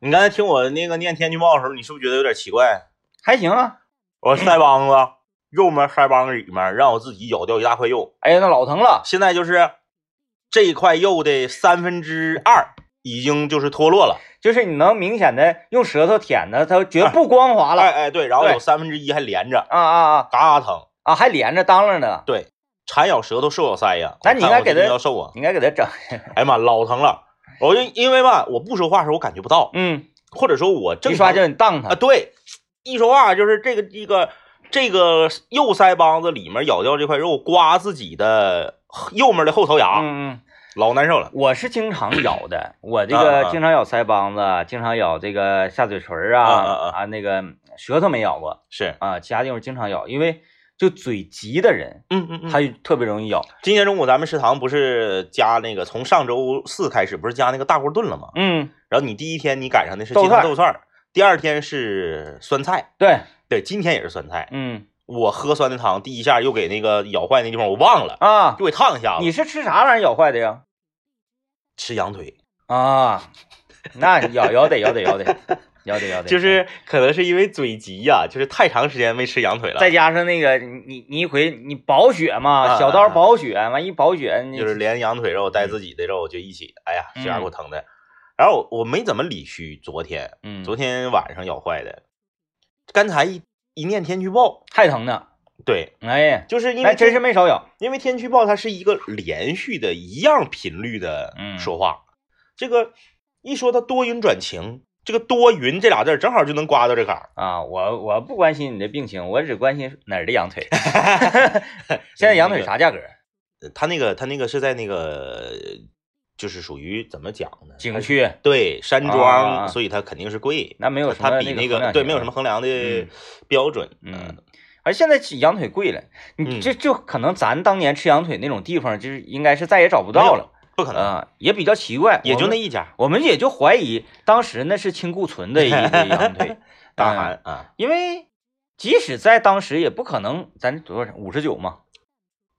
你刚才听我那个念天气预报的时候，你是不是觉得有点奇怪？还行啊。我腮帮子右面腮帮子里面让我自己咬掉一大块肉，哎呀，那老疼了。现在就是这一块肉的三分之二已经就是脱落了，就是你能明显的用舌头舔的，它觉得不光滑了。哎哎对，然后有三分之一还连着，啊啊啊嘎嘎疼。啊，还连着当啷呢。对，馋咬舌头，瘦咬腮呀。那你应该给他瘦啊！你应该给它整。哎呀妈，老疼了。我就因为吧，我不说话的时候我感觉不到，嗯，或者说我正一刷常就你当他啊，。对，一说话就是这个这个这个右腮帮子里面咬掉这块肉，刮自己的右面的后槽牙，嗯嗯，老难受了。我是经常咬的，我这啊个啊经常咬腮帮子，经常咬这个下嘴唇啊啊啊那个舌头没咬过是，啊，其他地方经常咬，因为就嘴急的人，嗯嗯嗯。他就特别容易咬。今天中午咱们食堂不是加那个，从上周四开始不是加那个大锅炖了吗？嗯，然后你第一天你赶上的是豆鸡汤豆串儿，第二天是酸菜，对，对，今天也是酸菜。嗯我喝酸的汤，第一下又给那个咬坏那地方我忘了，啊，又给烫一下子。你是吃啥玩意儿咬坏的呀？吃羊腿，啊，那咬咬得咬得咬得 咬得要得，就是可能是因为嘴急呀、就是太长时间没吃羊腿了，再加上那个你你你一回你保血嘛，啊小刀保血，完一保血，就是连羊腿肉带自己的肉就一起，哎呀，嗯血压给我疼的。然后我我没怎么理虚，昨天嗯，昨天晚上咬坏的，刚才一一念天气预报，还疼呢，对，哎呀，就是因为还真是没少咬，因为天气预报它是一个连续的一样频率的嗯。说话，这个一说它多云转晴，这个多云这俩字儿正好就能刮到这坎儿。啊，我我不关心你的病情，我只关心哪儿的羊腿。现在羊腿啥价格？呃他那个他那个是在那个就是属于怎么讲呢？景区对山啊庄，所以它肯定是贵。那没有什么它比那那个对没有什么衡量的嗯标准。嗯，而现在羊腿贵了，你嗯这就可能咱当年吃羊腿那种地方，就是应该是再也找不到了不可能，啊，也比较奇怪，也就那一家。我们也就怀疑当时那是清库存的一个羊腿，大嗯韩啊，因为即使在当时也不可能，咱多少钱？五十九嘛，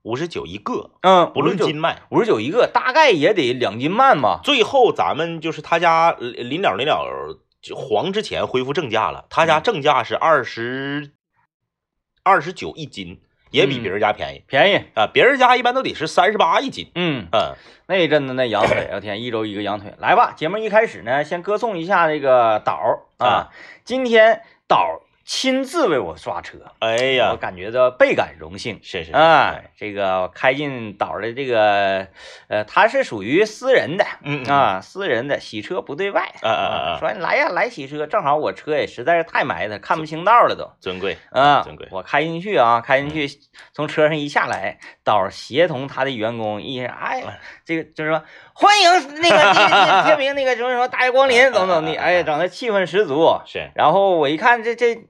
五十九一个，嗯，不论斤，卖。五十九一个，大概也得两斤半吧。最后咱们就是他家临了临了黄之前恢复正价了，他家嗯正价是二十二十九一斤，也比嗯别人家便宜便宜，啊。别人家一般都得是三十八一斤。嗯，嗯，那一阵子那羊腿，我天，一周一个羊腿。来吧，节目一开始呢，先歌颂一下这个导儿啊啊，今天导儿亲自为我刷车，我哎呀，我感觉到倍感荣幸。是是啊，这个开进岛儿的这个，呃，他是属于私人的啊，私人的洗车不对外啊啊啊啊。说来呀来洗车，正好我车也实在是太埋汰，看不清道了都。尊贵啊尊贵，我开进去啊，开进去，从车上一下来，导儿协同他的员工一哎，这个就是说欢迎那个那个天明那个什么什么大驾光临，怎么怎么地，哎，整的气氛十足。是然后我一看这这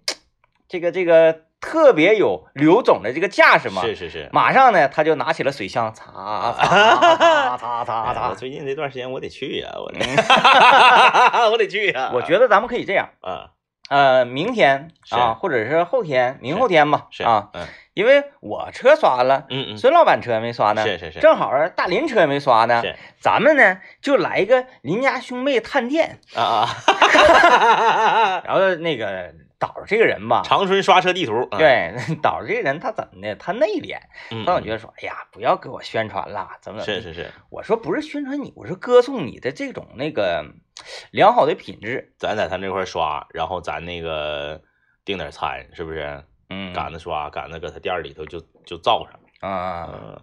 这个这个特别有刘总的这个架势嘛，是是是。马上呢他就拿起了水枪，擦擦擦擦擦擦。最近这段时间我得去呀，我得嗯我得去呀。我觉得咱们可以这样，啊呃，明天啊，或者是后天、明后天吧，是啊，嗯因为我车刷了。嗯嗯孙老板车还没刷呢，是是是正好啊大林车也没刷呢，是咱们呢就来一个邻家兄妹探店，啊啊，然后那个导这个人吧，长春刷车地图。嗯，对导这个人他怎么的？他内敛，嗯他总觉得说，哎呀，不要给我宣传了，怎么怎么地。是是是，我说不是宣传你，我说歌颂你的这种那个良好的品质。咱在他那块刷，然后咱那个订点餐，是不是？嗯，赶着刷，赶着搁他店儿里头就就造上。啊，嗯，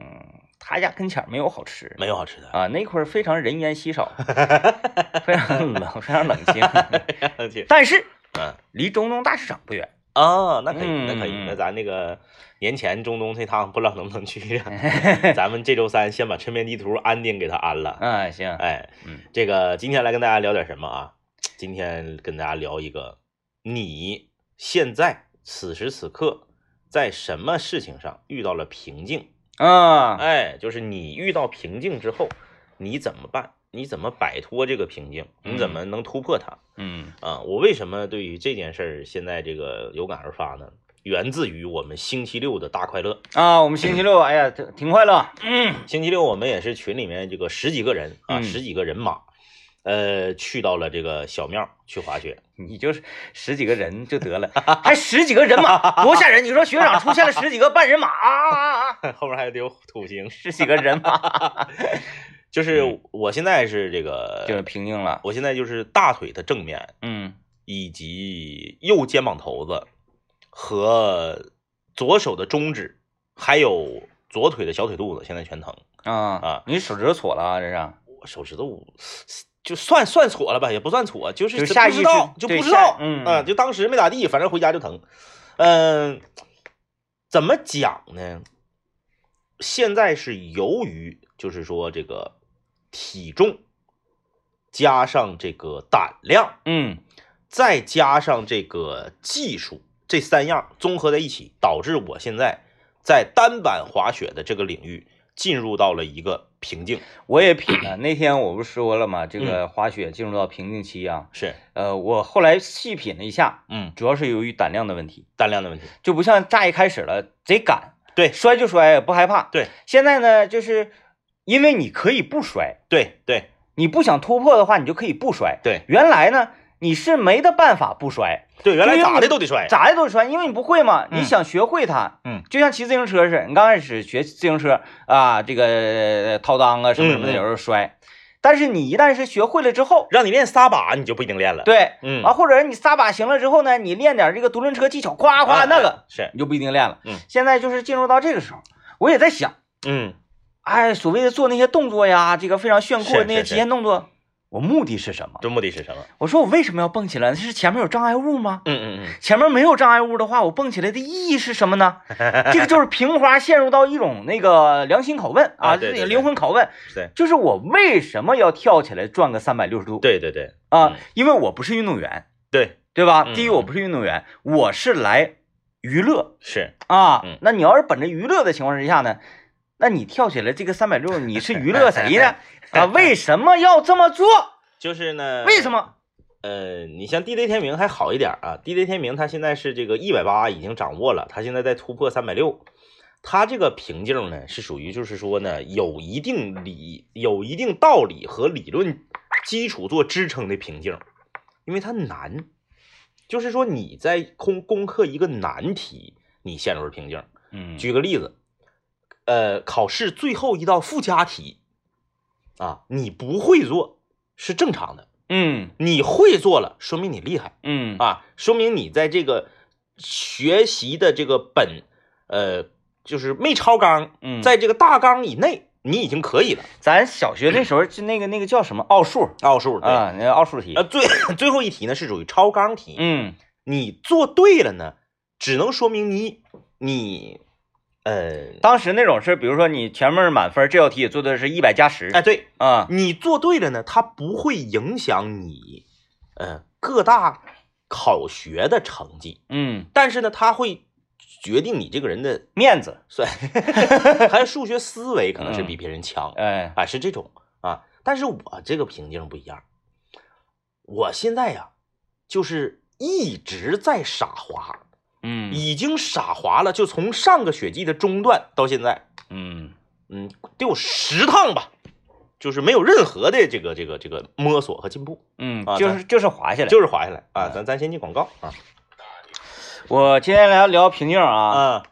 嗯，他家跟前没有好吃没有好吃的。啊，那块儿非常人烟稀少，非常冷，非常冷清。去但是嗯离中东大市场不远。啊，那可以，那可以，嗯那咱那个年前中东这趟不知道能不能去啊？咱们这周三先把抻面地图安定给他安了。啊，行，哎，嗯这个今天来跟大家聊点什么啊？今天跟大家聊一个，你现在此时此刻在什么事情上遇到了瓶颈？啊，哎，就是你遇到瓶颈之后，你怎么办？你怎么摆脱这个瓶颈？你怎么能突破它？嗯啊，我为什么对于这件事儿现在这个有感而发呢？源自于我们星期六的大快乐。啊，我们星期六，哎呀，挺挺快乐。嗯星期六我们也是群里面这个十几个人啊，嗯十几个人马，呃，去到了这个小庙去滑雪。你就是十几个人就得了，还十几个人马，多吓人！你说雪场出现了十几个半人马啊，后面还得有土星，十几个人马，就是我现在是这个，就是平静了。我现在就是大腿的正面，嗯，以及右肩膀头子和左手的中指，还有左腿的小腿肚子，现在全疼啊啊！你手指头搓了啊？这是？我手指头。就算算错了吧，也不算错，就是不知道，就不知道，嗯啊，就当时没咋地，反正回家就疼。嗯，怎么讲呢？现在是由于就是说这个体重加上这个胆量，嗯，再加上这个技术，这三样综合在一起，导致我现在在单板滑雪的这个领域进入到了一个。瓶颈，我也品了。那天我不是说了吗？这个滑雪进入到瓶颈期啊。是，呃，我后来细品了一下，嗯，主要是由于胆量的问题，胆量的问题，就不像乍一开始了贼敢，对，摔就摔，不害怕。对，现在呢，就是因为你可以不摔，对对，你不想突破的话，你就可以不摔。对，原来呢。你是没得办法不摔，对，原来咋的都得摔，咋的都得摔，因为你不会嘛。你想学会它，嗯，就像骑自行车似的，你刚开始学自行车啊，这个掏裆啊什么什么的，有时候摔。但是你一旦是学会了之后，让你练撒把，你就不一定练了。对，嗯，啊，或者你撒把行了之后呢，你练点这个独轮车技巧，夸夸那个是，你就不一定练了。嗯，现在就是进入到这个时候，我也在想，嗯，哎，所谓的做那些动作呀，这个非常炫酷的那些极限动作。我目的是什么？这目的是什么？我说我为什么要蹦起来？是前面有障碍物吗？嗯嗯嗯。前面没有障碍物的话，我蹦起来的意义是什么呢？这个就是平花陷入到一种那个良心拷问啊，这个灵魂拷问。对，就是我为什么要跳起来转个三百六十度？对对对。啊，因为我不是运动员。对对吧？第一，我不是运动员，我是来娱乐。是啊，那你要是本着娱乐的情况之下呢？那你跳起来这个三百六，你是娱乐谁呢？啊，为什么要这么做？就是呢，为什么？呃，你像地雷天明还好一点啊，地雷天明他现在是这个一百八已经掌握了，他现在在突破三百六，他这个瓶颈呢是属于就是说呢有一定理、有一定道理和理论基础做支撑的瓶颈，因为它难，就是说你在攻攻克一个难题，你陷入了瓶颈。嗯，举个例子，呃，考试最后一道附加题啊，你不会做。是正常的，嗯，你会做了，说明你厉害，嗯啊，说明你在这个学习的这个本，呃，就是没超纲，嗯，在这个大纲以内，你已经可以了。咱小学那时候就那个那个叫什么奥数，奥数啊，那个奥数题，呃，最最后一题呢是属于超纲题，嗯，你做对了呢，只能说明你你。呃，当时那种是，比如说你前面满分，这道题也做的是一百加十，哎，对啊，你做对了呢，它不会影响你，呃，各大考学的成绩，嗯，但是呢，它会决定你这个人的面子，算，还有数学思维可能是比别人强，哎，啊，是这种啊，但是我这个瓶颈不一样，我现在呀，就是一直在傻滑。嗯，已经傻滑了，就从上个雪季的中段到现在，嗯。嗯，得有十趟吧，就是没有任何的这个这个这个摸索和进步，嗯，啊，就是就是滑下来，就是滑下来。啊，咱咱先进广告。啊。我今天来聊瓶颈啊，啊，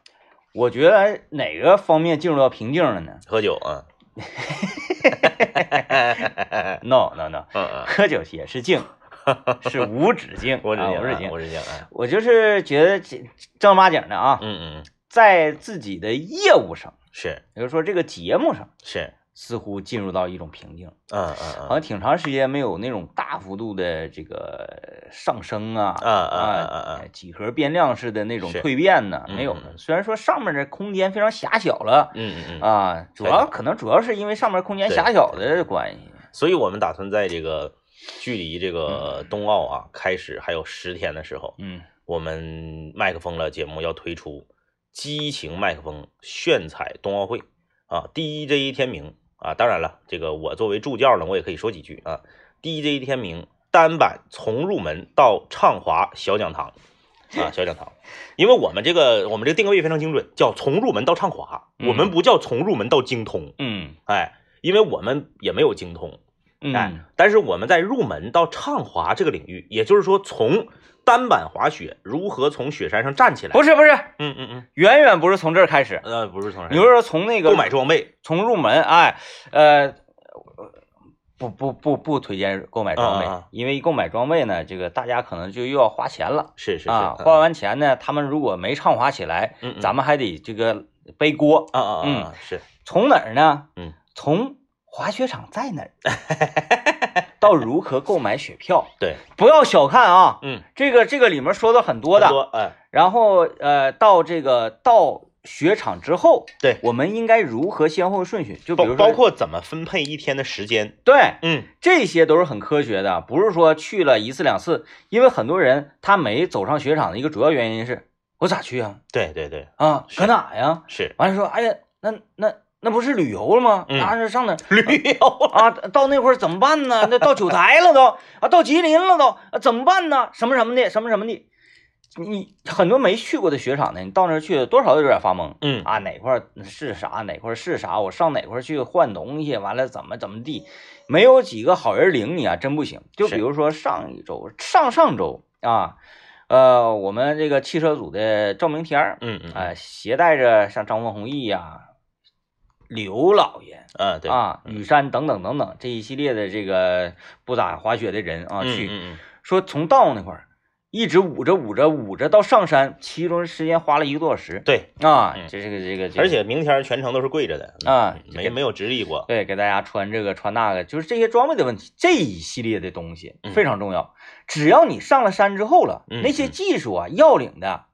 我觉得哪个方面进入到瓶颈了呢？喝酒啊。No no no，嗯嗯，喝酒也是静，是无止境，无止境，无止境，无止境。哎，我就是觉得正正儿八经的啊，嗯嗯，在自己的业务上，是，比如说这个节目上，是，似乎进入到一种瓶颈，嗯嗯嗯，好像挺长时间没有那种大幅度的这个上升啊，啊啊啊几何变量式的那种蜕变呢，嗯没有了。虽然说上面的空间非常狭小了，嗯嗯嗯，啊，主要可能主要是因为上面空间狭小的关系。所以我们打算在这个距离这嗯。个冬奥啊开始还有十天的时候，嗯我们麦克风了节目要推出激情麦克风炫彩冬奥会。啊，DJ 天明啊，当然了，这个我作为助教呢，我也可以说几句啊，DJ 天明单板从入门到畅滑小讲堂啊，小讲堂，因为我们这个我们这个定位非常精准，叫从入门到畅滑，嗯。我们不叫从入门到精通，嗯。哎，因为我们也没有精通。哎嗯，但是我们在入门到畅滑这个领域，也就是说从单板滑雪如何从雪山上站起来，不是不是，嗯嗯嗯，远远不是从这儿开始，呃，不是从这你是说从那个购买装备，从入门，哎，呃，不不不不推荐购买装备，因为购买装备呢，这个大家可能就又要花钱了。是是是，啊，嗯。花完钱呢，他们如果没畅滑起来，咱们还得这个背锅。啊啊啊啊，是，从哪儿呢？嗯，从滑雪场在哪儿，到如何购买雪票，对，不要小看啊，嗯，这个这个里面说的很多的，多哎，然后呃，到这个到雪场之后，对我们应该如何先后顺序？就比包如说，包括怎么分配一天的时间，对嗯。这些都是很科学的，不是说去了一次两次，因为很多人他没走上雪场的一个主要原因是我咋去啊？对对对，啊，搁哪呀？是。完了说，哎呀，那那那不是旅游了吗？嗯那是上哪儿？旅游啊，到那会儿怎么办呢？那到九台了都啊，到吉林了都，啊、怎么办呢？什么什么的，什么什么的。你很多没去过的雪场呢，你到那儿去多少有点发懵嗯啊，哪块儿是啥，哪块儿是啥，我上哪块儿去换东西，完了怎么怎么地，没有几个好人领你啊，真不行。就比如说上一周、上上周啊，呃，我们这个汽车组的赵明天儿，嗯嗯呃，携带着像张文宏毅呀、刘老爷，啊对啊，雨山等等等等这一系列的这个不咋滑雪的人啊，去说从道那块儿一直捂着捂着捂着到上山，其中时间花了一个多小时对，啊嗯，这这个这个，而且明天全程都是跪着的，啊，没没有直立过，对，给大家穿这个穿那个，就是这些装备的问题，这一系列的东西嗯。非常重要。只要你上了山之后了，嗯那些嗯。技术啊要领的，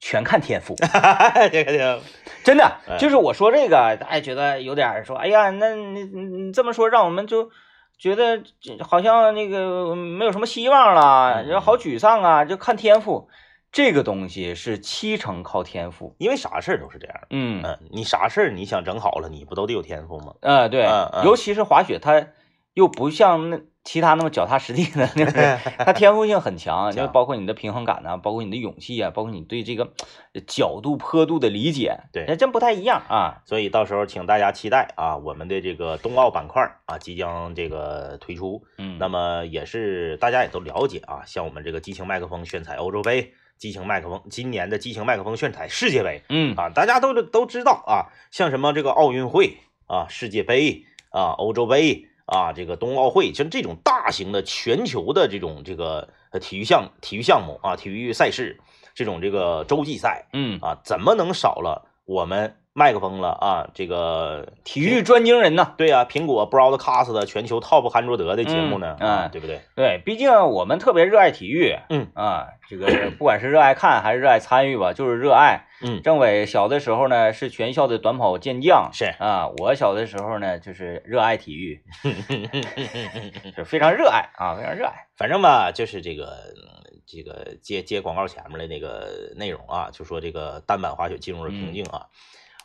全看天赋。这个真的哎，就是我说这个，大家觉得有点说，哎呀，那你你你这么说，让我们就觉得好像那个没有什么希望了，嗯然后好沮丧啊，就看天赋。这个东西是七成靠天赋。因为啥事儿都是这样，嗯嗯，你啥事儿你想整好了，你不都得有天赋吗？呃，对尤其是滑雪，它又不像那其他那么脚踏实地的，就是 它天赋性很强，就包括你的平衡感呐、包括你的勇气啊，包括你对这个呃角度、坡度的理解，对那真不太一样啊。所以到时候请大家期待啊，我们的这个冬奥板块啊即将这个推出，嗯，那么也是大家也都了解啊，像我们这个激情麦克风炫彩欧洲杯，激情麦克风今年的激情麦克风炫彩世界杯嗯啊，大家都都知道啊，像什么这个奥运会啊、世界杯啊、欧洲杯啊、这个冬奥会，像这种大型的全球的这种这个呃体育项体育项目啊、体育赛事，这种这个洲际赛嗯，啊，怎么能少了我们麦克风了啊？这个体育专精人呢。对呀、苹果 Broadcast 的全球 Top 韩卓德的节目呢，嗯对不对？对，毕竟我们特别热爱体育，嗯啊，这个 不管是热爱看还是热爱参与吧，就是热爱。嗯，政委小的时候呢是全校的短跑健将，是啊，我小的时候呢就是热爱体育，是非常热爱啊，非常热爱。反正吧，就是这个嗯这个接接广告前面的那个内容啊，就说这个单板滑雪进入了瓶颈啊。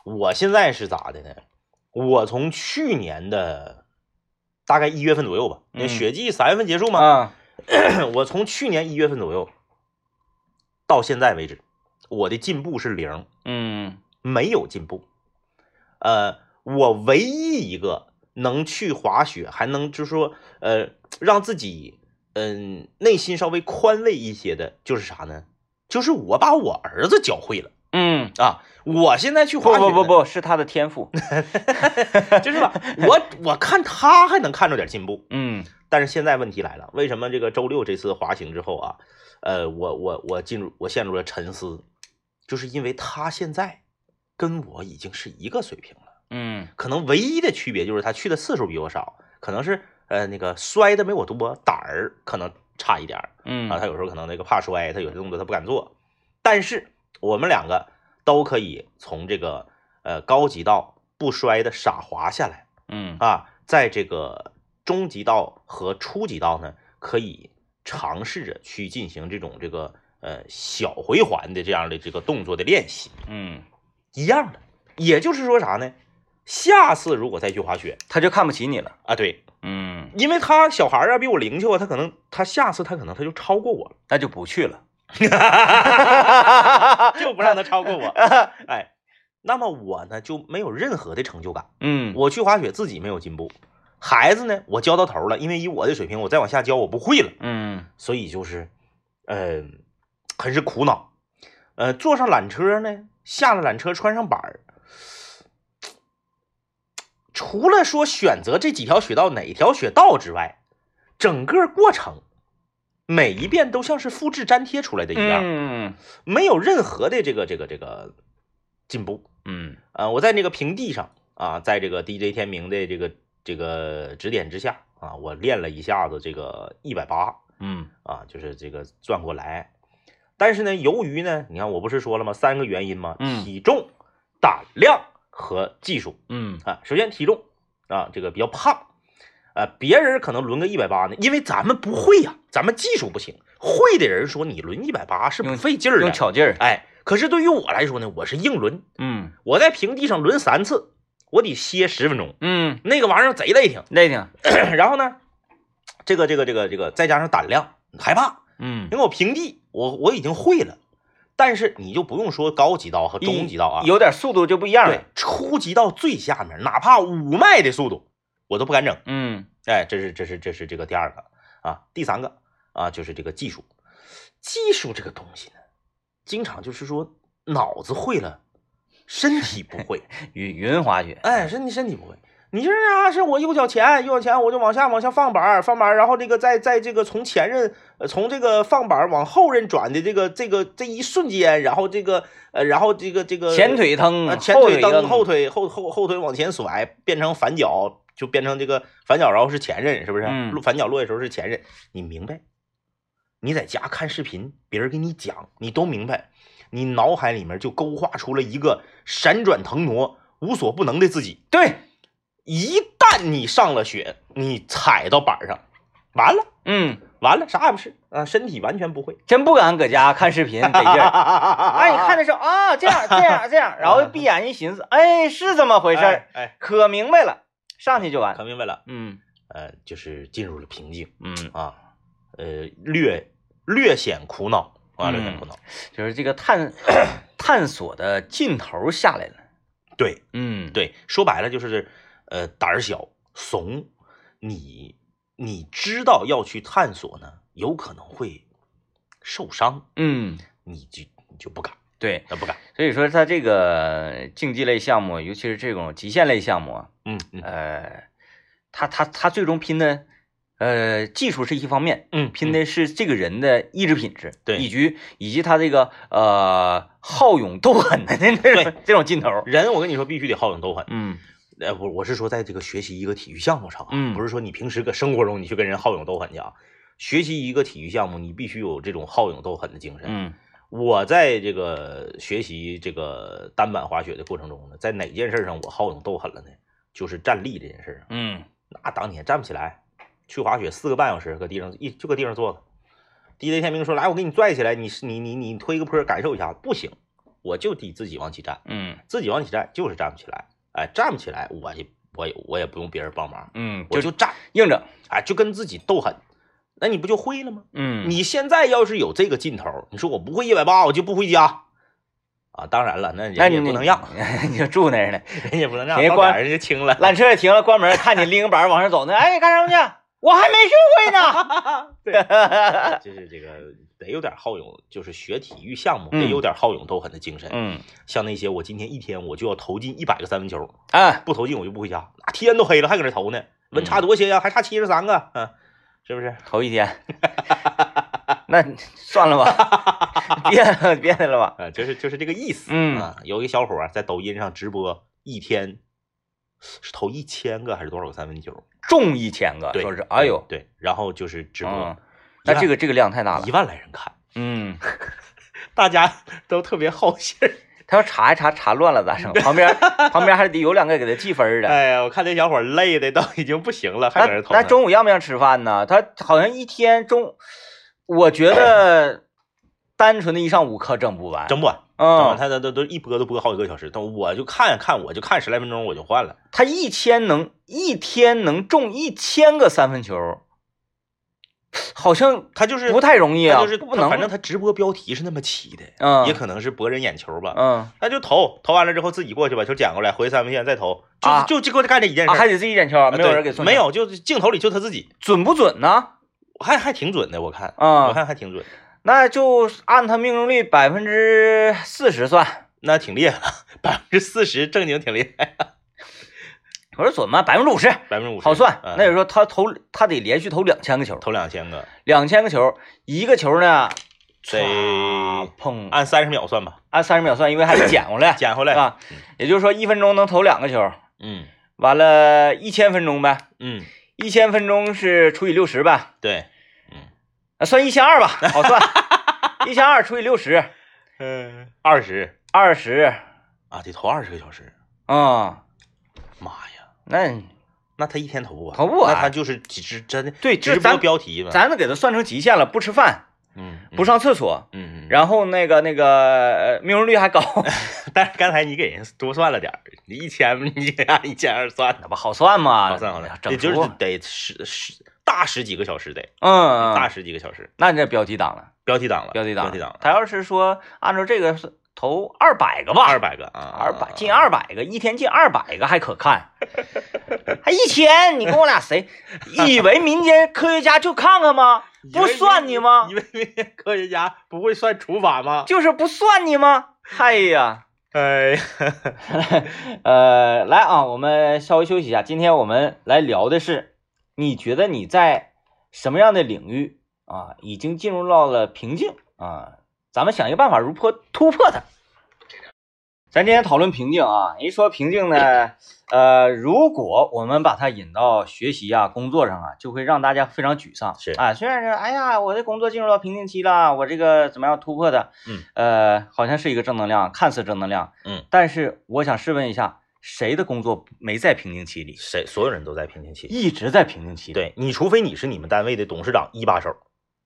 我现在是咋的呢？我从去年的大概一月份左右吧，那嗯雪季三月份结束嘛，啊，我从去年一月份左右到现在为止，我的进步是零。嗯没有进步。呃，我唯一一个能去滑雪，还能就是说，呃，让自己嗯、内心稍微宽慰一些的，就是啥呢？就是我把我儿子教会了嗯，啊！我现在去滑雪，不不，不是他的天赋，就是吧？我我看他还能看着点进步，嗯但是现在问题来了，为什么这个周六这次滑行之后啊，呃，我我我进入我陷入了沉思，就是因为他现在跟我已经是一个水平了。嗯可能唯一的区别就是他去的次数比我少，可能是呃那个摔的没我多，胆儿可能差一点儿嗯啊。他有时候可能那个怕摔，他有些动作他不敢做。但是我们两个都可以从这个呃高级道不摔的傻滑下来嗯啊，在这个中级道和初级道呢，可以尝试着去进行这种这个呃小回环的这样的这个动作的练习，嗯，一样的。也就是说啥呢？下次如果再去滑雪他就看不起你了，啊，对，嗯，因为他小孩儿啊比我灵巧啊，他可能他下次他可能他就超过我了，那就不去了，就不让他超过我。哎，那么我呢就没有任何的成就感。嗯我去滑雪自己没有进步，孩子呢，我教到头了，因为以我的水平，我再往下教我不会了，嗯所以就是，呃，很是苦恼。呃，坐上缆车呢，下了缆车，穿上板儿，除了说选择这几条雪道哪条雪道之外，整个过程每一遍都像是复制粘贴出来的一样，嗯没有任何的这个这个这个进步。嗯啊，我在那个平地上啊，在这个 DJ 天明的这个这个指点之下啊，我练了一下子这个一百八嗯啊，就是这个转过来。但是呢，由于呢，你看我不是说了吗？三个原因吗？嗯体重、胆量和技术嗯啊。首先体重啊，这个比较胖，啊，别人可能轮个一百八呢，因为咱们不会呀、咱们技术不行。会的人说你轮一百八是不费劲儿的，用巧劲儿。哎，可是对于我来说呢，我是硬轮，嗯我在平地上轮三次，我得歇十分钟，嗯，那个玩意儿贼累挺。累挺。然后呢，这个这个这个这个再加上胆量，害怕，嗯，因为我平地我我已经会了，但是你就不用说高级道和中级道啊，有点速度就不一样对。初级道最下面，哪怕五迈的速度我都不敢整。嗯哎，这是这是这是这个第二个啊，第三个啊就是这个技术，技术这个东西呢，经常就是说脑子会了，身体不会。云云滑雪。哎，身体身体不会。你这啊，是我右脚前，右脚前我就往下往下放板，放板，然后这个在在这个从前任呃从这个放板往后任转的这个这个这一瞬间，然后这个呃然后这个这个前腿蹬，呃前，腿蹬，后腿后后后腿往前甩，变成反脚，就变成这个反脚，然后是前任，是不是？嗯落反脚落的时候是前任，你明白？你在家看视频，别人给你讲，你都明白，你脑海里面就勾画出了一个闪转腾挪、无所不能的自己。对，一旦你上了学，你踩到板上，完了，嗯，完了，啥也不是啊，身体完全不会。真不敢搁家看视频得劲儿。哎，你看的时候啊，这样这样这样，然后闭眼一寻思，哎，是这么回事哎，可明白了，上去就完。可明白了，嗯呃，就是进入了瓶颈嗯，啊，呃，略略显苦恼啊，略显嗯苦恼。就是这个探 探索的劲头下来了。对嗯，，对，说白了就是，呃，胆儿小，怂。你你知道要去探索呢，有可能会受伤，嗯，你就你就不敢，对，那不敢。所以说他这个竞技类项目，尤其是这种极限类项目啊，嗯嗯呃，他他他最终拼的，呃，技术是一方面，嗯，拼的是这个人的意志品质，对以及以及他这个呃好勇斗狠的这对种这种劲头。人，我跟你说，必须得好勇斗狠。嗯呃，我我是说，在这个学习一个体育项目上啊，嗯不是说你平时搁生活中你去跟人好勇斗狠去啊。学习一个体育项目，你必须有这种好勇斗狠的精神。嗯我在这个学习这个单板滑雪的过程中呢，在哪件事上我好勇斗狠了呢？就是站立这件事上。嗯那当天站不起来，去滑雪四个半小时，搁地上一就搁地上坐着。DJ 天明说：“来，我给你拽起来，你你你你推个坡感受一下。”不行，我就得自己往起站，嗯自己往起站就是站不起来。哎，站不起来，我也我也我也不用别人帮忙，嗯，我就站，硬着。哎，就跟自己斗狠。那你不就会了吗？嗯，你现在要是有这个劲头，你说我不会一百八，我就不回家啊！当然了，那人那你也不能让，，你就住那儿呢。人也不能让，人家关就清了。缆车也停了，关门，看你拎个板往上走呢。哎，干什么去？我还没学会呢。对 就是这个得有点好勇，就是学体育项目嗯得有点好勇斗狠的精神。嗯，像那些我今天一天我就要投进一百个三分球，哎，不投进我就不回家。那天都黑了还搁这投呢，温差多些呀？还差七十三个，嗯，是不是？头一天，那算了吧，别别的了吧。啊，就是就是这个意思。嗯啊，有一个小伙在抖音上直播，一天是投一千个还是多少个三分球？中一千个，说是，哎呦，对，然后就是直播嗯，那这个这个量太大了一。万来人看，嗯，大家都特别好信儿。他要查一查，查乱了咋整？旁边旁边还得有两个给他记分的。哎呀，我看那小伙累的都已经不行了，还搁那这投呢。那中午要不要吃饭呢？他好像一天中，我觉得 单纯的一上午可整不完。整不完，嗯，他都都都一播都播好几个小时，但我就看看，我就看十来分钟我就换了。他一天能一天能中一千个三分球，好像他就是不太容易啊，他就是不能，反正他直播标题是那么起的，嗯。也可能是博人眼球吧。嗯。那就投，投完了之后自己过去把球捡过来，回三分线再投，就、啊。就就给我干这一件事。啊，还得自己捡球，没有人给算，对没，有，就是镜头里就他自己，准不准呢？还还挺准的，我看，啊我看还挺准，那就按他命中率百分之四十算，那挺厉害了，百分之四十正经挺厉害，我说准吗？百分之五十百分之五十好算。嗯。那也就是说他投他得连续投两千个球，投两千个，两千个球，一个球呢，得唰砰，按三十秒算吧，按三十秒算，因为还得捡回来，捡回来，啊，也就是说一分钟能投两个球，嗯。完了，一千分钟呗，嗯，一千分钟是除以六十呗，对，啊算一千二吧，好算，一千二除以六十，嗯，二十。二十，啊，得投二十个小时，啊，妈呀，那那他一天投不完，投不完那他就是只只真的对，直播标题嘛，咱都给他算成极限了，不吃饭，嗯，嗯不，上厕所，嗯嗯，然后那个那个呃命中率还高，但是刚才你给人多算了点儿，你一千你给按一千二算，那不好算吗？好算好算，整也就是得十十大十几个小时得，嗯，大嗯十几个小时，那你这标题党了，标题党了，标题党，标题党了，他要是说按照这个是投二百个吧，二百个啊，二百进二百个，一天进二百个还可看，还一千，你跟我俩谁 以为民间科学家就看看吗？不算你吗以？为民间科学家 不会算除法吗？就是不算你吗？哎呀，哎呀，呃，来啊，我们稍微休息一下。今天我们来聊的是，你觉得你在什么样的领域啊，已经进入到了瓶颈啊？咱们想一个办法，如何突破它？咱今天讨论瓶颈啊，一说瓶颈呢，呃，如果我们把它引到学习啊、工作上啊，就会让大家非常沮丧。是啊，虽然是哎呀，我的工作进入到瓶颈期了，我这个怎么样突破的？嗯，呃，好像是一个正能量，看似正能量，嗯，但是我想试问一下，谁的工作没在瓶颈期里？谁所有人都在瓶颈期，一直在瓶颈期。，对你，除非你是你们单位的董事长一把手，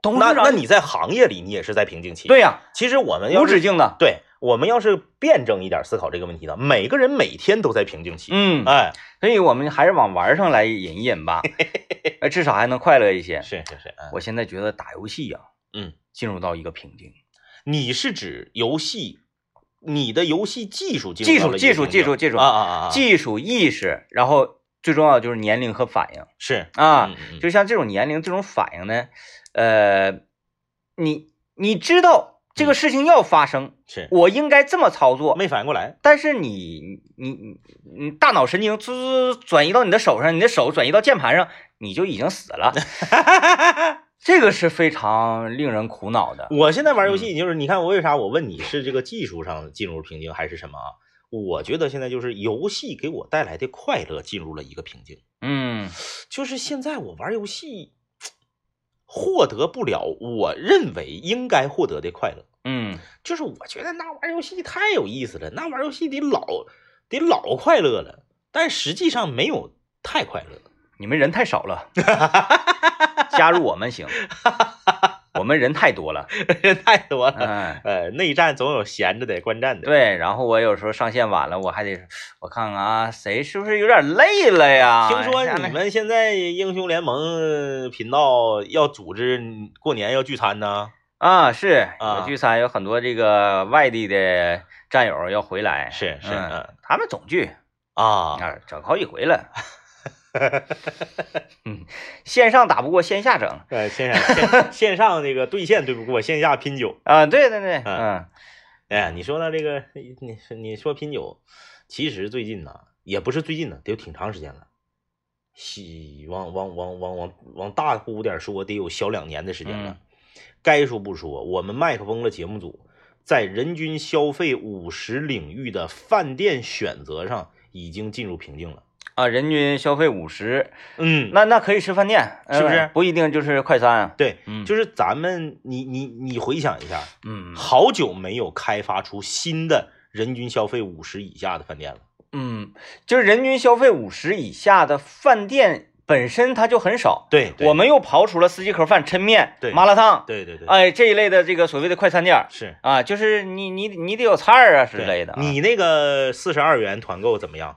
董事长，那那你在行业里你也是在瓶颈期。，对呀、其实我们要无止境的。对我们要是辩证一点思考这个问题的，每个人每天都在瓶颈期。嗯，哎，所以我们还是往玩上来引一引吧，呃，至少还能快乐一些。是是是，嗯我现在觉得打游戏呀、嗯，进入到一个瓶颈。你是指游戏，你的游戏技术技术，技术，技术，技术啊，啊啊啊，技术意识，然后最重要的就是年龄和反应是啊。就像这种年龄、这种反应呢，呃，你你知道这个事情要发生，是我应该这么操作，没反应过来。但是你你你你大脑神经滋滋滋转移到你的手上，你的手转移到键盘上，你就已经死了。这个是非常令人苦恼的。我现在玩游嗯戏，就是你看我为啥我问你是这个技术上进入瓶颈还是什么啊？我觉得现在就是游戏给我带来的快乐进入了一个瓶颈，嗯就是现在我玩游戏获得不了我认为应该获得的快乐，嗯就是我觉得那玩游戏太有意思了，那玩游戏得老得老快乐了，但实际上没有太快乐。你们人太少了，加入我们行。我们人太多了，人太多了，嗯，呃，内战总有闲着的观战的。对。然后我有时候上线晚了，我还得我看看啊，谁是不是有点累了呀？听说你们现在英雄联盟频道要组织过年要聚餐呢？啊是聚餐，有很多这个外地的战友要回来，是是他们总聚啊，啊，整好几回了。嗯，线上打不过线下整呃，线上线 线上这个对线对不过，线下拼酒。啊，对对对，嗯嗯哎呀，你说呢这个，你你说拼酒，其实最近呢，也不是最近呢，得有挺长时间了。西往往往往往往大乎点说，得有小两年的时间了。嗯该说不说，我们麦克风的节目组在人均消费五十领域的饭店选择上已经进入瓶颈了。啊，人均消费五十，嗯，那那可以吃饭店，是不是呃不一定就是快餐啊。对，嗯，就是咱们，你你你回想一下，嗯好久没有开发出新的人均消费五十以下的饭店了。嗯，就是人均消费五十以下的饭店本身它就很少。对，对我们又刨除了四季口饭、抻面、对麻辣烫，对对对，哎这一类的这个所谓的快餐店是啊，就是你你你得有菜儿啊之类的啊。你那个四十二元团购怎么样？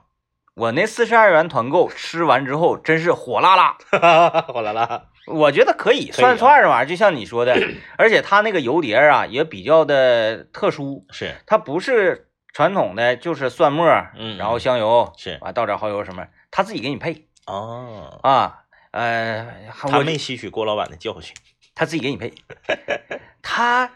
我那四十二元团购吃完之后真是火辣辣，火辣辣，我觉得可以，涮串儿这玩意儿，就像你说的，而且它那个油碟儿啊也比较的特殊，是。它不是传统的，就是蒜末儿，嗯。然后香油，是。完倒点蚝油什么，他自己给你配。哦，啊，呃，我他没吸取郭老板的教训。他自己给你配，他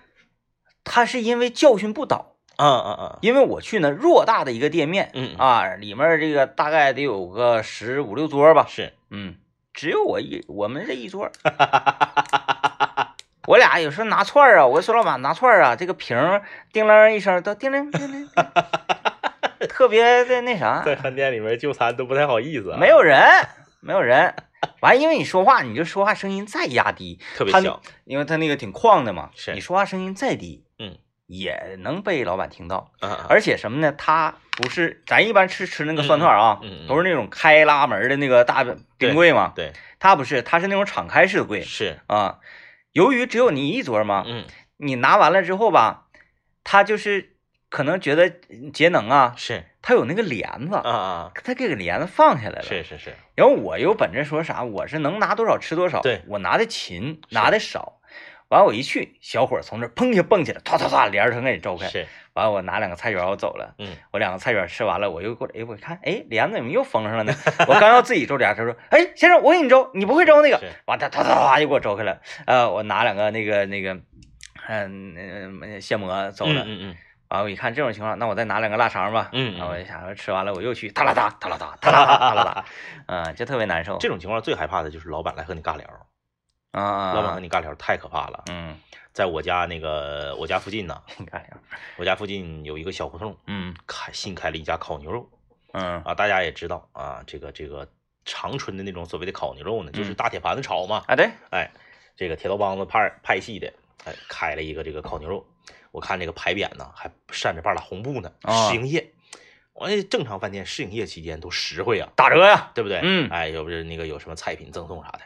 他是因为教训不倒，嗯嗯嗯。因为我去呢偌大的一个店面嗯。啊，里面这个大概得有个十五六桌吧，是，嗯，只有我一我们这一桌。我俩有时候拿串儿啊，我说老板拿串儿啊，这个瓶儿叮铃一声，都叮铃叮铃，特别的那啥，在饭店里面就餐都不太好意思啊，没有人，没有人。完，因为你说话，你就说话声音再压低，特别小。因为他那个挺旷的嘛，是。你说话声音再低，嗯，也能被老板听到。而且什么呢？他不是咱一般吃吃那个涮串啊，都是那种开拉门的那个大冰柜嘛，对，他不是，他是那种敞开式的柜是，啊。由于只有你一桌嘛，嗯你拿完了之后吧，他就是可能觉得节能啊，是他有那个帘子，啊啊，他给个帘子放下来了。是是是，然后我又本着说啥，我是能拿多少吃多少，对我拿的勤，拿的少。完我一去，小伙从这儿砰一下蹦起来，唰唰唰，帘儿全给你周开。是，完了我拿两个菜卷我走了，嗯我两个菜卷吃完了，我又过来，哎，我看，哎，帘子怎么又封上了呢？我刚要自己周帘，他说，哎，先生，我给你周，你不会周那个是，完他唰唰唰就给我周开了。呃，我拿两个那个那个，嗯嗯现磨走了。嗯嗯完我一看这种情况，那我再拿两个腊肠吧。嗯嗯然后我就想说吃完了我又去，哒啦哒，哒啦哒，哒啦哒，哒啦哒，嗯，就特别难受。这种情况最害怕的就是老板来和你尬聊，啊，老板和你尬聊太可怕了。嗯，在我家那个我家附近呢，你看呀，我家附近有一个小胡同，嗯。开新开了一家烤牛肉。嗯。啊，大家也知道啊，这个这个长春的那种所谓的烤牛肉呢，就是嗯。大铁盘子炒嘛，啊对，哎，这个铁道帮子派派系的，哎，开了一个这个烤牛肉，我看这个牌匾呢还扇着半拉红布呢，啊。试营业。我那正常饭店试营业期间都实惠啊，打折呀，对不对？嗯。哎，有不是那个有什么菜品赠送啥的，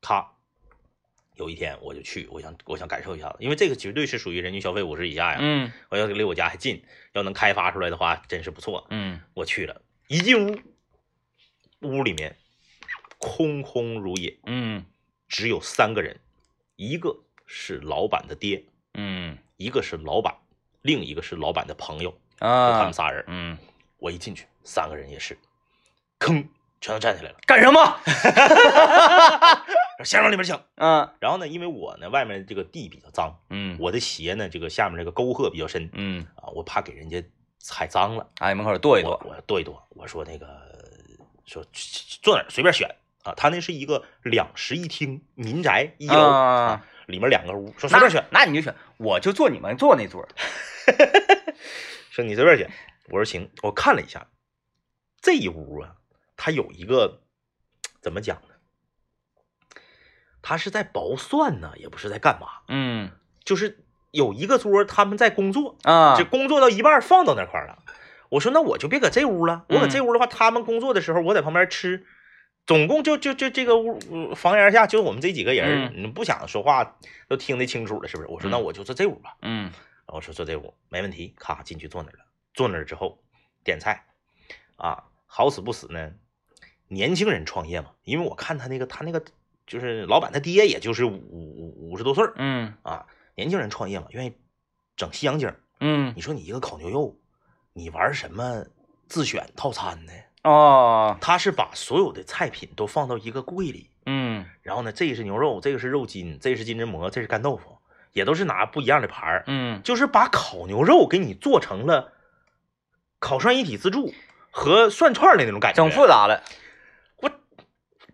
咔。有一天我就去，我想我想感受一下子，因为这个绝对是属于人均消费五十以下呀。嗯我要离我家还近，要能开发出来的话，真是不错。嗯我去了，一进屋，屋里面空空如也，嗯只有三个人，一个是老板的爹，嗯一个是老板，另一个是老板的朋友，就他啊们，仨人。嗯，我一进去，三个人也是，吭，全都站起来了，干什么？先往里面请。嗯然后呢，因为我呢外面这个地比较脏，嗯我的鞋呢这个下面这个沟壑比较深嗯，啊，我怕给人家踩脏了。哎，门口跺一跺，我我跺一跺，我说那个说坐哪儿随便选啊，他那是一个两室一厅民宅一楼啊，里面两个屋，说随便选，那你就选，我就坐你们坐那桌儿，说你随便选。我说行，我看了一下这一屋啊，它有一个怎么讲呢？他是在薄蒜呢，也不是在干嘛，嗯就是有一个桌他们在工作，啊这，工作到一半放到那块了。我说那我就别搁这屋了，我搁嗯这屋的话，他们工作的时候我在旁边吃，总共就就就这个屋呃房檐下就我们这几个人，你不想说话都听得清楚了，是不是？我说嗯那我就坐这屋吧。嗯然后我说坐这屋没问题，咔进去坐那儿了。坐那儿之后点菜，啊，好死不死呢，年轻人创业嘛，因为我看他那个他那个就是老板他爹也就是五五五十多岁儿嗯啊，年轻人创业嘛，愿意整西洋景。嗯，你说你一个烤牛肉，你玩什么自选套餐呢？哦，他是把所有的菜品都放到一个柜里，嗯然后呢，这个是牛肉，这个是肉筋，这个是金针蘑，这是干豆腐，也都是拿不一样的盘儿，嗯，就是把烤牛肉给你做成了烤涮一体自助和涮串的那种感觉。整复杂了，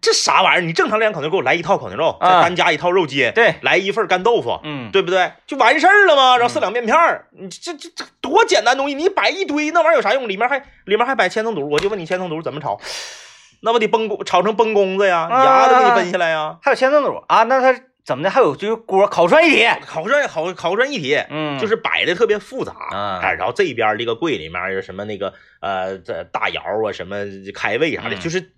这啥玩意儿？你正常两烤牛给我来一套烤牛肉，再啊单加一套肉筋，对来一份干豆腐，嗯，对不对？就完事儿了吗？然后嗯四两面片儿，你这这这多简单东西，你摆一堆那玩意儿有啥用？里面还里面还摆千层肚，我就问你千层肚怎么炒？那不得崩公炒成崩弓子呀，啊牙都给你崩下来呀！还有千层肚啊，那它怎么的？还有就是锅烤涮一体，烤涮烤烤涮一体，嗯，就是摆的特别复杂啊哎，然后这边这个柜里面有什么那个呃这大窑啊，什么开胃啥的，嗯就是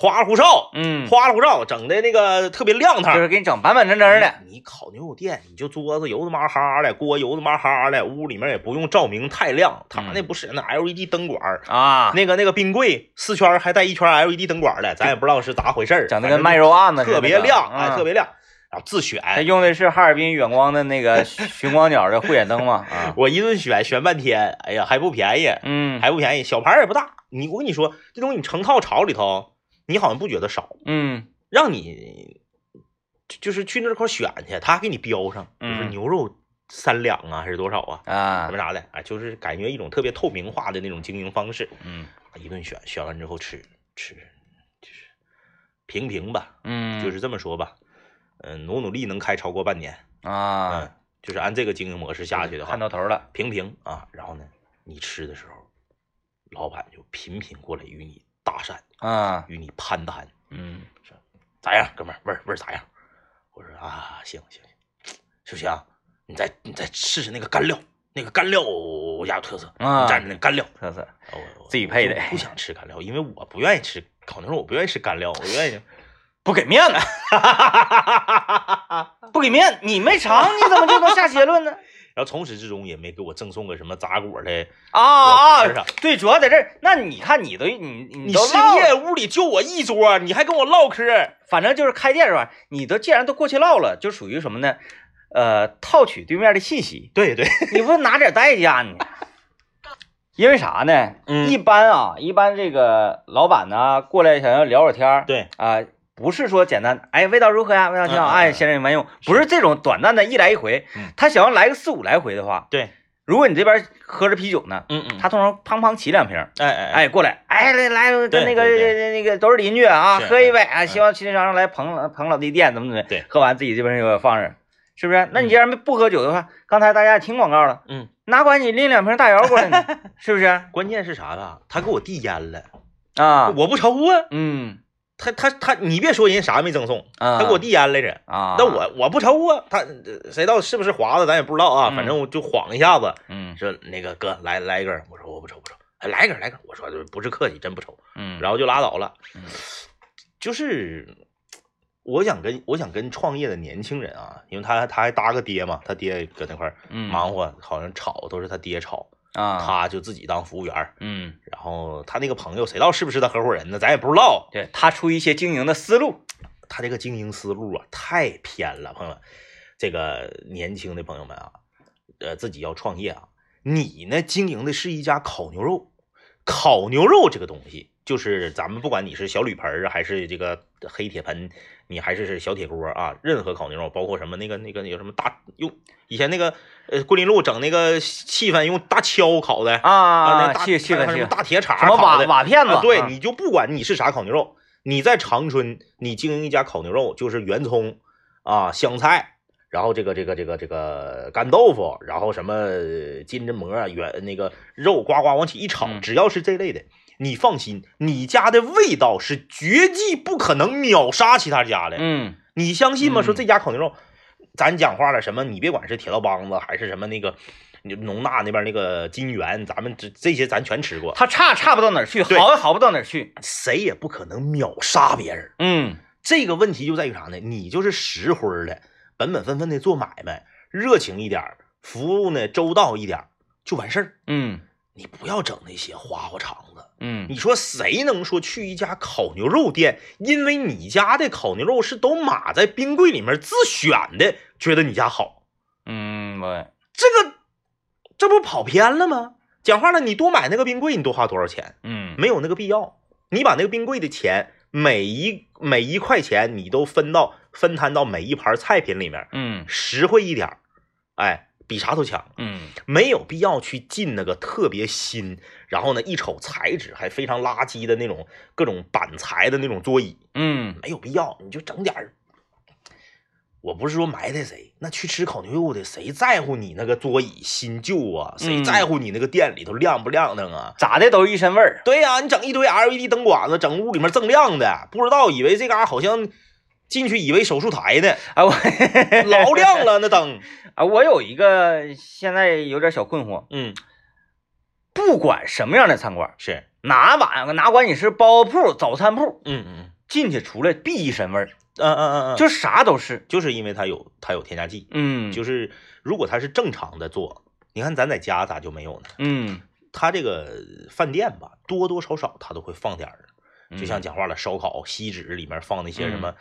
花里胡哨，嗯，花里胡哨，整的那个特别亮堂就。是给你整板板正正的，你烤牛肉店，你就桌子油子麻哈的，锅油子麻哈的，屋里面也不用照明太亮，他那不是那 LED 灯管，啊，那个那个冰柜四圈还带一圈 LED 灯管的，咱也不知道是咋回事儿，整的跟卖肉案子，特别亮，哎，特别。亮。然后自选，他用的是哈尔滨远光的那个寻 光鸟的护眼灯嘛？啊，我一顿选选半天，哎呀，还不便宜，嗯还不便宜，小盘儿也不大。你我跟你说，这东西你成套炒里头，你好像不觉得少，嗯让你就就是去那块选去，他还给你标上，就是嗯牛肉三两啊，还是多少啊？啊什么，啥的，哎，就是感觉一种特别透明化的那种经营方式。嗯一顿选，选完之后吃吃，就是平平吧，嗯，就是这么说吧。嗯，努努力能开超过半年，啊嗯，，就是按这个经营模式下去的话看，到头了，平平啊。然后呢，你吃的时候，老板就频频过来与你搭讪，啊，与你攀谈，嗯。咋样，哥们儿，味儿味儿咋样？我说啊，行行行，秀行，你再你再试试那个干料，那个干料我家有特色，啊。你蘸着那干料。特色，我我自己配的。不想吃干料，因为我不愿意吃烤牛肉，我不愿意吃干料，我愿意。不给面子，不给面子，你没尝，你怎么就能下结论呢？然后从始至终也没给我赠送个什么杂果的。啊啊！对，主要在这儿，那你看你都你你深夜屋里就我一桌，你还跟我唠嗑，反正就是开店是吧？你都既然都过去唠了，就属于什么呢？呃，套取对面的信息，对对，你不拿点代价呢？因为啥呢？嗯一般啊，一般这个老板呢过来想要聊会儿天儿，对啊、不是说简单，哎，味道如何呀？味道挺好，哎，先生你慢用，不是这种短暂的一来一回。嗯。他想要来个四五来回的话，对，如果你这边喝着啤酒呢，嗯嗯，他通常砰砰起两瓶，哎哎哎，哎，过来，哎，来来，跟对那个对那个都是邻居啊，喝一杯啊，嗯。希望秦商来捧捧老弟店，怎么怎么的，对。喝完自己这边又放着，是不是？那你既然不喝酒的话，刚才大家也听广告了，嗯，哪管你拎两瓶大窑过来呢，是不是？关键是啥呢？他给我递烟了，啊，我不抽啊。嗯他他他，你别说人啥也没赠送，啊，他给我递烟来着。啊，那我我不抽啊，他呃谁知道是不是华子，咱也不知道啊。嗯反正我就晃一下子，嗯说那个哥来来一根，我说我不抽不抽，哎来一根来一根，我说不是客气，真不抽，嗯，然后就拉倒了。嗯就是我想跟我想跟创业的年轻人啊，因为他他还搭个爹嘛，他爹搁那块忙活，好像炒都是他爹炒，啊，他就自己当服务员儿。嗯，然后他那个朋友谁知道是不是他合伙人呢？咱也不知道。对他出一些经营的思路，他这个经营思路啊太偏了，朋友们，这个年轻的朋友们啊，呃，自己要创业啊，你呢经营的是一家烤牛肉，烤牛肉这个东西，就是咱们不管你是小铝盆啊，还是这个黑铁盆，你还是是小铁锅啊，任何烤牛肉，包括什么那个那个有什么大用以前那个呃桂林路整那个气氛用大锹烤的啊，那大气气氛气氛，大铁铲什么瓦烤的瓦片子啊，对，啊你就不管你是啥烤牛肉，你在长春，你经营一家烤牛肉，就是圆葱啊、香菜，然后这个这个这个这个干豆腐，然后什么金针蘑、圆那个肉呱呱往起一炒，嗯。只要是这类的，你放心，你家的味道是绝技不可能秒杀其他家的。嗯你相信吗？嗯说这家烤牛肉，咱讲话了，什么你别管是铁道帮子还是什么那个农大那边那个金源，咱们这这些咱全吃过，他差差不到哪儿去，对好也好不到哪儿去，谁也不可能秒杀别人。嗯这个问题就在于啥呢？你就是实惠的，本本分分的做买卖，热情一点，服务呢周到一点就完事儿。嗯你不要整那些花花肠子。嗯你说谁能说去一家烤牛肉店，因为你家的烤牛肉是都码在冰柜里面自选的，觉得你家好？嗯，我这个这不跑偏了吗？讲话了，你多买那个冰柜，你多花多少钱？嗯没有那个必要。你把那个冰柜的钱，每一每一块钱，你都分到分摊到每一盘菜品里面，嗯实惠一点儿，哎，比啥都强。嗯没有必要去进那个特别新，然后呢，一瞅材质还非常垃圾的那种各种板材的那种桌椅，嗯没有必要。你就整点儿。我不是说埋汰谁，那去吃烤牛肉的，谁在乎你那个桌椅新旧啊？谁嗯在乎你那个店里头亮不亮堂啊？咋的都是一身味儿，对呀、你整一堆 LED 灯管子，整屋里面锃亮的，不知道以为这嘎好像进去以为手术台呢，啊我老亮了那灯。啊我有一个现在有点小困惑，嗯，不管什么样的餐馆，是哪碗哪管你是包铺、早餐铺，嗯嗯进去出来必一身味儿，嗯嗯嗯嗯，就啥都是。就是因为它有它有添加剂，嗯，就是如果它是正常的做，你看咱在家咋就没有呢？嗯，它这个饭店吧，多多少少它都会放点儿，就像嗯讲话了，烧烤锡纸里面放那些什嗯么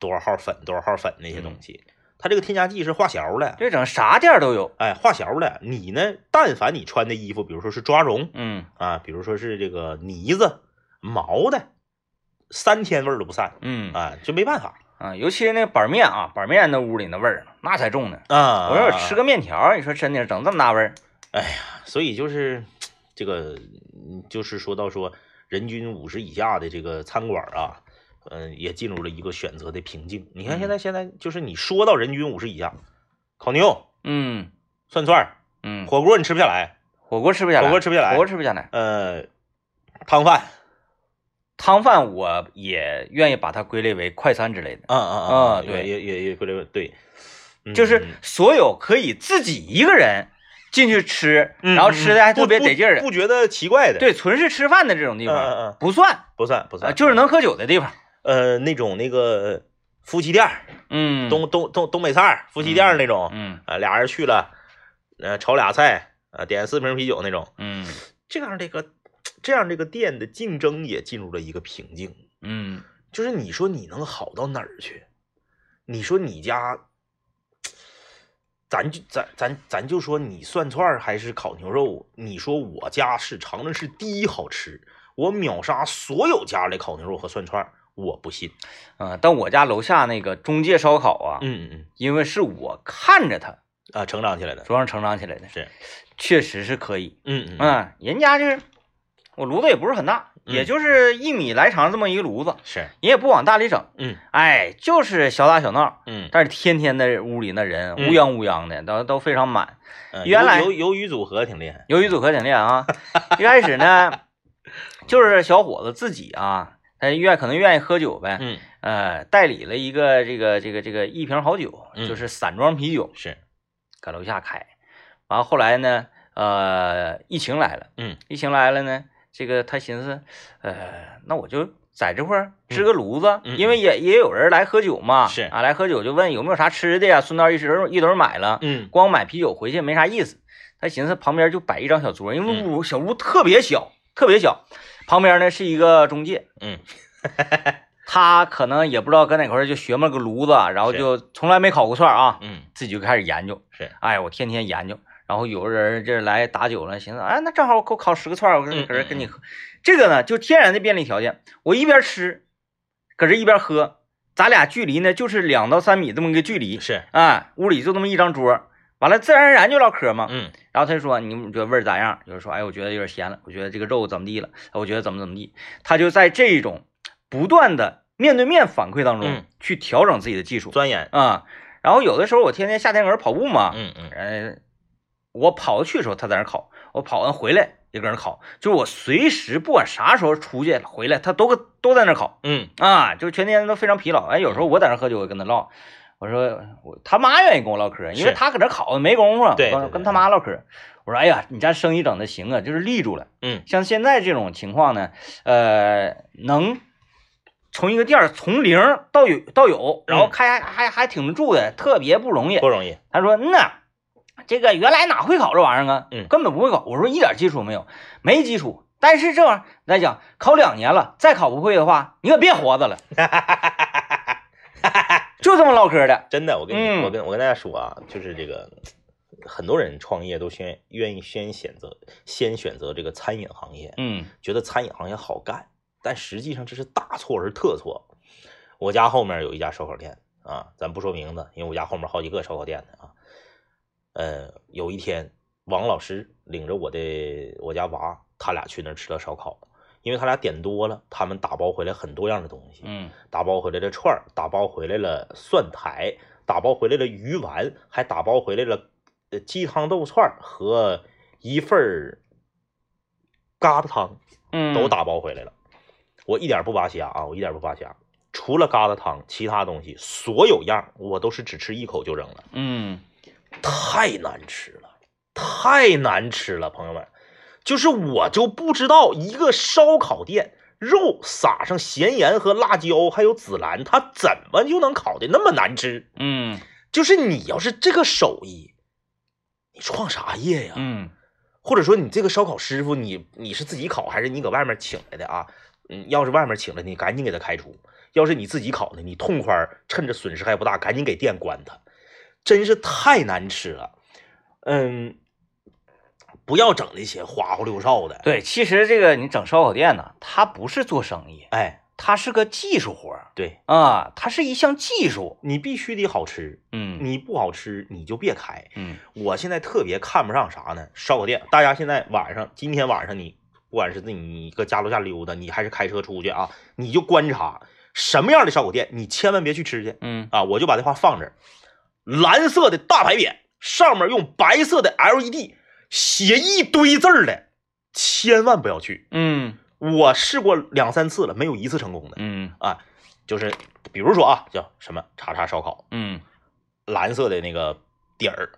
多少号粉、多少号粉那些东西，它这个添加剂是化学的，这整啥店儿都有。哎，化学的。你呢，但凡你穿的衣服，比如说是抓绒嗯啊，比如说是这个呢子、毛的，三天味儿都不散嗯啊，就没办法啊，尤其是那个板面啊，板面那屋里那味儿那才重呢。啊。我说我吃个面条，你说真的整这么大味儿？所以就是这个，嗯就是说到说人均五十以下的这个餐馆啊，嗯、也进入了一个选择的瓶颈。你看现在现在就是你说到人均五十以下，烤牛、嗯涮串儿、嗯，火锅你吃不下来，火锅吃不下来，火锅吃不下来火锅吃不下来。呃，汤饭，汤饭我也愿意把它归类为快餐之类的，啊啊啊对也也也归类为对，嗯就是所有可以自己一个人进去吃，嗯然后吃的还特别得劲儿的，不不觉得奇怪的，，对，纯是吃饭的这种地嗯嗯方嗯，不算啊，不算不算，就是能喝酒的地方。呃那种那个夫妻店儿，嗯，东东东东北菜夫妻店儿那种，嗯啊，俩人去了，呃，炒俩菜，啊，点四瓶啤酒那种，嗯这样这个这样这个店的竞争也进入了一个瓶颈。嗯就是你说你能好到哪儿去？你说你家，咱就咱咱咱就说你涮串还是烤牛肉，你说我家是长春市第一好吃，我秒杀所有家的烤牛肉和涮串儿，我不信。啊，但我家楼下那个中介烧烤啊，嗯嗯嗯，因为是我看着他啊，成长起来的逐渐成长起来的，是，确实是可以。嗯嗯嗯，人家就是我炉子也不是很大，嗯也就是一米来长这么一个炉子，是，人也不往大里整，嗯哎，就是小打小闹。嗯但是天天的屋里那人嗯乌泱乌泱的，都都非常满。嗯，原来鱿鱿鱿鱼组合挺厉害。鱿鱼组合挺厉害啊，一开始呢，就是小伙子自己啊，他愿可能愿意喝酒呗，嗯。呃，代理了一个这个这个这个一瓶好酒，嗯就是散装啤酒，是，搁楼下开。完后后来呢，呃，疫情来了，嗯。疫情来了呢，这个他寻思，呃，那我就在这块儿支个炉子，嗯因为也也有人来喝酒嘛，是。啊，来喝酒就问有没有啥吃的呀，顺道一时一堆买了，嗯。光买啤酒回去没啥意思。他寻思旁边就摆一张小桌，因为嗯屋小屋特别小，特别小，旁边呢是一个中介，嗯 他可能也不知道搁哪块儿就学么个炉子，然后就从来没烤过串啊，嗯自己就开始研究。是，哎，我天天研究，然后有人这来打酒了，寻思，哎，那正好我给我烤十个串，我跟嗯搁这跟你喝。这个呢，就天然的便利条件，我一边吃，搁这一边喝，咱俩距离呢就是两到三米这么一个距离，是，啊，屋里就这么一张桌，完了自然而然就唠嗑嘛。嗯然后他就说：“你觉得味儿咋样？”就是说：“哎，我觉得有点咸了，我觉得这个肉怎么地了，我觉得怎么怎么地。”他就在这种不断的面对面反馈当中嗯去调整自己的技术钻研。啊。然后有的时候我天天夏天搁那跑步嘛，嗯嗯呃，我跑去的时候他在那烤，我跑完回来也搁那烤，就是我随时不管啥时候出去回来，他都都在那烤嗯啊，就是全天都非常疲劳。哎，有时候我在那喝酒，我跟他唠，我说我他妈愿意跟我唠嗑，因为他搁这烤没工夫，对对对跟跟他妈唠嗑。我说哎呀，你家生意整的行啊，就是立住了。嗯像现在这种情况呢，呃，能从一个店儿从零到有到有，然后嗯开还还还挺得住的，特别不容易。不容易。他说：“嗯呐，这个原来哪会考这玩意儿啊？嗯根本不会考。”我说：“一点基础没有，没基础。但是这玩意儿来讲，考两年了，再考不会的话，你可别活着了。” 就这么唠嗑的。真的，我跟你，嗯我跟我跟大家说啊，就是这个很多人创业都先愿意先选择先选择这个餐饮行业，嗯觉得餐饮行业好干，但实际上这是大错而特错。我家后面有一家烧烤店啊，咱不说名字，因为我家后面好几个烧烤店呢啊。呃，有一天，王老师领着我的我家娃，他俩去那儿吃了烧烤，因为他俩点多了，他们打包回来很多样的东西，嗯打包回来的串儿，打包回来了蒜苔，打包回来了鱼丸，还打包回来了呃鸡汤豆串和一份儿疙瘩汤，嗯，都打包回来了。我一点不扒瞎啊，我一点不扒瞎，除了疙瘩汤，其他东西所有样我都是只吃一口就扔了，嗯太难吃了，太难吃了，朋友们。就是我就不知道一个烧烤店肉撒上咸盐和辣椒还有紫兰，它怎么就能烤的那么难吃？嗯就是你要是这个手艺，你创啥业呀？嗯或者说你这个烧烤师傅，你你是自己烤还是你搁外面请来的啊？嗯，要是外面请来的，你赶紧给他开除；要是你自己烤的，你痛快儿趁着损失还不大，赶紧给店关他。真是太难吃了，嗯，不要整那些花花六哨的。，对，其实这个你整烧烤店呢，它不是做生意，哎，它是个技术活儿对啊，它是一项技术。你必须得好吃，嗯你不好吃你就别开。嗯我现在特别看不上啥呢？烧烤店，大家现在晚上，今天晚上你不管是你搁家楼下溜达，你还是开车出去啊，你就观察什么样的烧烤店，你千万别去吃去嗯啊！我就把这话放这儿，蓝色的大牌匾，上面用白色的 LED 写一堆字儿的，千万不要去。嗯我试过两三次了，没有一次成功的嗯啊。就是比如说啊，叫什么叉叉烧烤，嗯蓝色的那个底儿，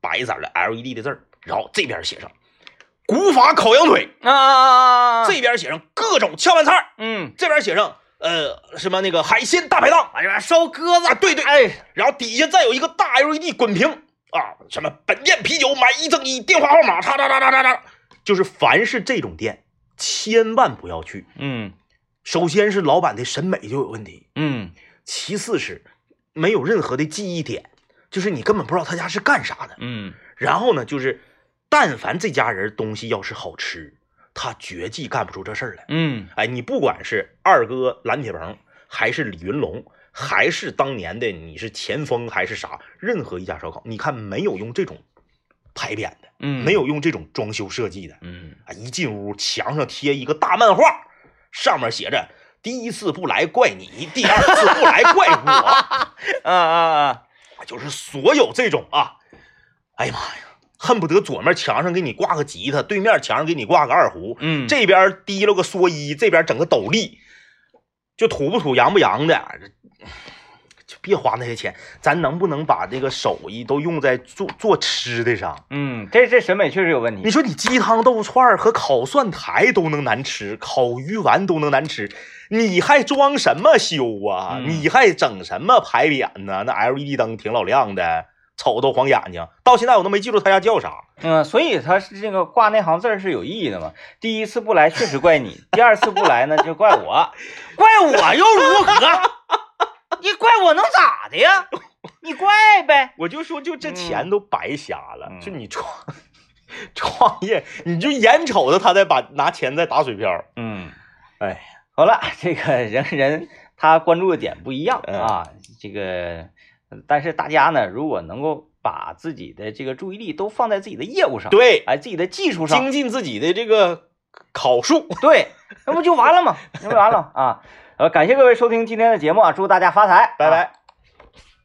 白色的 LED 的字儿，然后这边写上“古法烤羊腿啊啊”，这边写上各种炝拌菜儿，嗯，这边写上呃什么那个海鲜大排档，啊这边烧鸽子啊，对对，哎，然后底下再有一个大 LED 滚屏啊，什么本店啤酒买一赠一，电话号码，叉叉叉叉叉叉，就是凡是这种店，千万不要去。嗯首先是老板的审美就有问题，嗯其次是没有任何的记忆点，就是你根本不知道他家是干啥的。嗯然后呢，就是但凡这家人东西要是好吃，他绝技干不出这事儿来。嗯哎，你不管是二哥蓝铁鹏，还是李云龙，还是当年的你是前锋，还是啥，任何一家烧烤，你看没有用这种牌匾的，嗯，没有用这种装修设计的，嗯。啊，一进屋墙上贴一个大漫画，上面写着“第一次不来怪你，第二次不来怪我 啊啊啊，”，就是所有这种啊，哎呀妈呀，恨不得左面墙上给你挂个吉他，对面墙上给你挂个二胡，嗯这边提溜个蓑衣，这边整个斗笠，就土不土洋不洋的，就别花那些钱。咱能不能把这个手艺都用在做做吃的上？嗯，这这审美确实有问题。你说你鸡汤豆腐串儿和烤蒜苔都能难吃，烤鱼丸都能难吃，你还装什么修啊？嗯你还整什么牌匾呢？那 LED 灯挺老亮的，瞅都晃眼睛。到现在我都没记住他家叫啥。嗯，所以他是这个挂那行字是有意义的嘛。第一次不来确实怪你，第二次不来呢就怪我，怪我又如何？你怪我能咋的呀？你怪呗。我就说，就这嗯钱都白瞎了。嗯就你创 创业，你就眼瞅着他在把拿钱在打水漂。嗯，哎，好了，这个人人他关注的点不一样嗯啊，这个但是大家呢，如果能够把自己的这个注意力都放在自己的业务上，，对，哎，自己的技术上，精进自己的这个考数。对，那不就完了吗？那不完了啊！呃，感谢各位收听今天的节目啊，祝大家发财，拜拜。啊